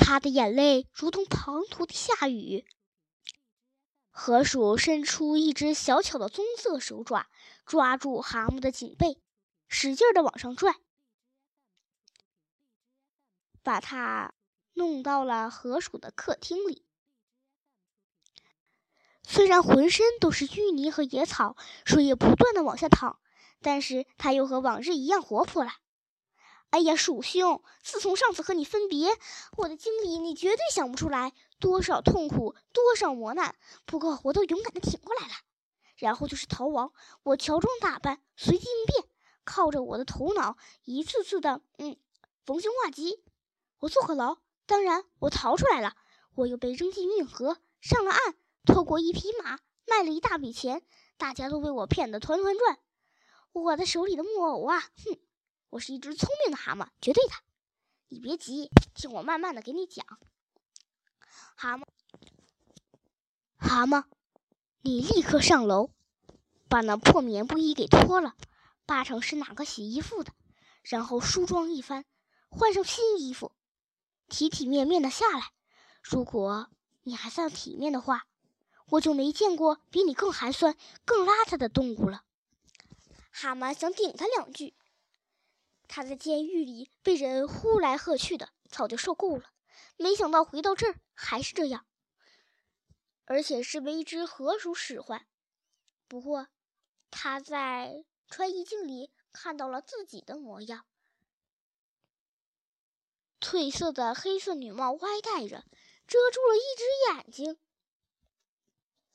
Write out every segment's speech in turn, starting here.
他的眼泪如同滂沱的下雨。河鼠伸出一只小巧的棕色手爪，抓住蛤蟆的颈背，使劲的往上拽，把它弄到了河鼠的客厅里。虽然浑身都是淤泥和野草，水也不断的往下淌，但是它又和往日一样活泼了。哎呀，鼠兄！自从上次和你分别，我的经历你绝对想不出来，多少痛苦，多少磨难。不过我都勇敢的挺过来了。然后就是逃亡，我乔装打扮，随机应变，靠着我的头脑，一次次的嗯逢凶化吉。我坐过牢，当然我逃出来了。我又被扔进运河，上了岸，透过一匹马，卖了一大笔钱，大家都被我骗得团团转。我的手里的木偶啊，哼！我是一只聪明的蛤蟆，绝对的。你别急，听我慢慢的给你讲。蛤蟆，蛤蟆，你立刻上楼，把那破棉布衣给脱了，八成是哪个洗衣服的。然后梳妆一番，换上新衣服，体体面面的下来。如果你还算体面的话，我就没见过比你更寒酸、更邋遢的动物了。蛤蟆想顶他两句。他在监狱里被人呼来喝去的，早就受够了。没想到回到这儿还是这样，而且是被一只河鼠使唤。不过他在穿衣镜里看到了自己的模样，褪色的黑色女帽歪戴着，遮住了一只眼睛，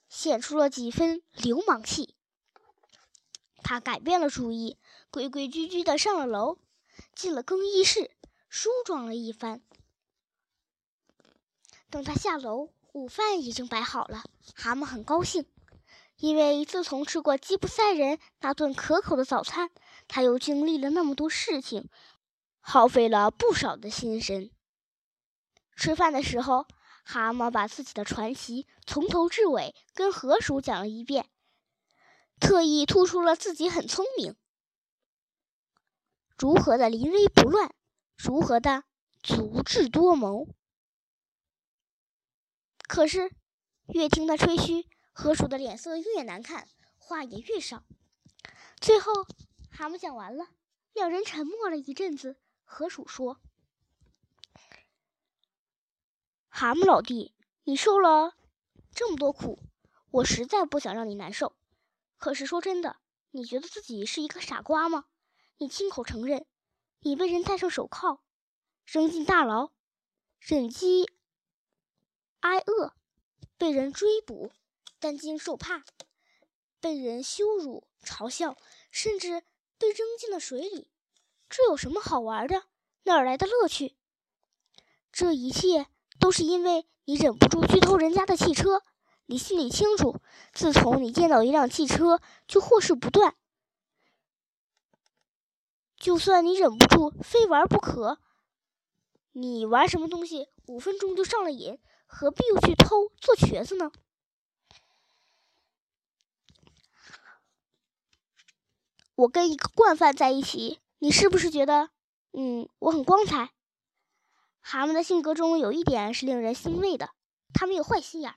显出了几分流氓气。他改变了主意，规规矩矩的上了楼。进了更衣室，梳妆了一番。等他下楼，午饭已经摆好了。蛤蟆很高兴，因为自从吃过吉普赛人那顿可口的早餐，他又经历了那么多事情，耗费了不少的心神。吃饭的时候，蛤蟆把自己的传奇从头至尾跟河鼠讲了一遍，特意突出了自己很聪明。如何的临危不乱，如何的足智多谋。可是，越听他吹嘘，河鼠的脸色越难看，话也越少。最后，蛤蟆讲完了，两人沉默了一阵子。河鼠说：“蛤蟆老弟，你受了这么多苦，我实在不想让你难受。可是说真的，你觉得自己是一个傻瓜吗？”你亲口承认，你被人戴上手铐，扔进大牢，忍饥挨饿，被人追捕，担惊受怕，被人羞辱嘲笑，甚至被扔进了水里。这有什么好玩的？哪来的乐趣？这一切都是因为你忍不住去偷人家的汽车。你心里清楚，自从你见到一辆汽车，就祸事不断。就算你忍不住非玩不可，你玩什么东西五分钟就上了瘾，何必又去偷做瘸子呢？我跟一个惯犯在一起，你是不是觉得，嗯，我很光彩？蛤蟆的性格中有一点是令人欣慰的，他没有坏心眼。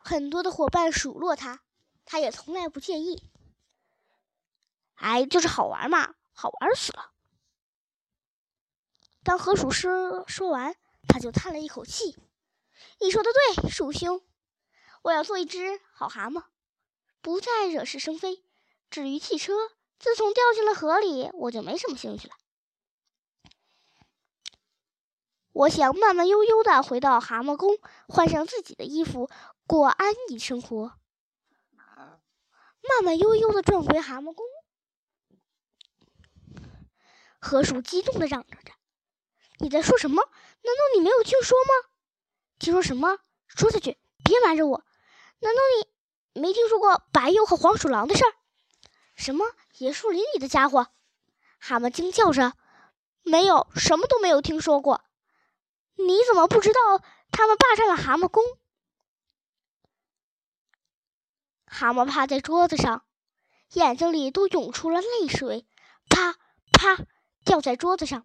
很多的伙伴数落他，他也从来不介意。哎，就是好玩嘛。好玩死了！当河鼠说说完，他就叹了一口气：“你说的对，鼠兄，我要做一只好蛤蟆，不再惹是生非。至于汽车，自从掉进了河里，我就没什么兴趣了。我想慢慢悠悠的回到蛤蟆宫，换上自己的衣服，过安逸生活。慢慢悠悠的转回蛤蟆宫。”河鼠激动的嚷嚷着：“你在说什么？难道你没有听说吗？听说什么？说下去，别瞒着我。难道你没听说过白鼬和黄鼠狼的事儿？什么野树林里的家伙？”蛤蟆惊叫着：“没有，什么都没有听说过。你怎么不知道他们霸占了蛤蟆宫？”蛤蟆趴在桌子上，眼睛里都涌出了泪水，啪啪。掉在桌子上，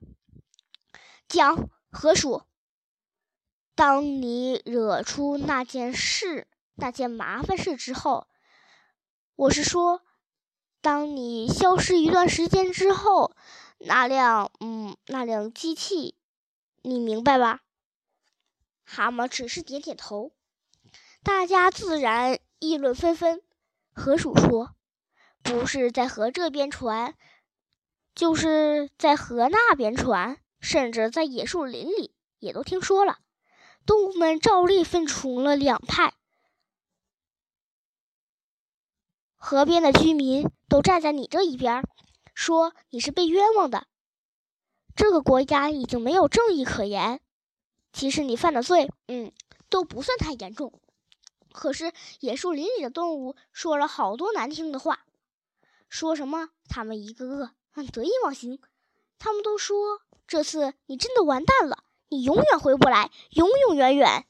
讲河鼠，当你惹出那件事、那件麻烦事之后，我是说，当你消失一段时间之后，那辆嗯，那辆机器，你明白吧？蛤蟆只是点点头。大家自然议论纷纷。河鼠说：“不是在河这边传，就是在河那边传，甚至在野树林里也都听说了。”动物们照例分成了两派，河边的居民都站在你这一边，说你是被冤枉的，这个国家已经没有正义可言。其实你犯的罪，嗯，都不算太严重。可是野树林里的动物说了好多难听的话，说什么他们一个个很得意忘形，他们都说这次你真的完蛋了。你永远回不来，永永远远。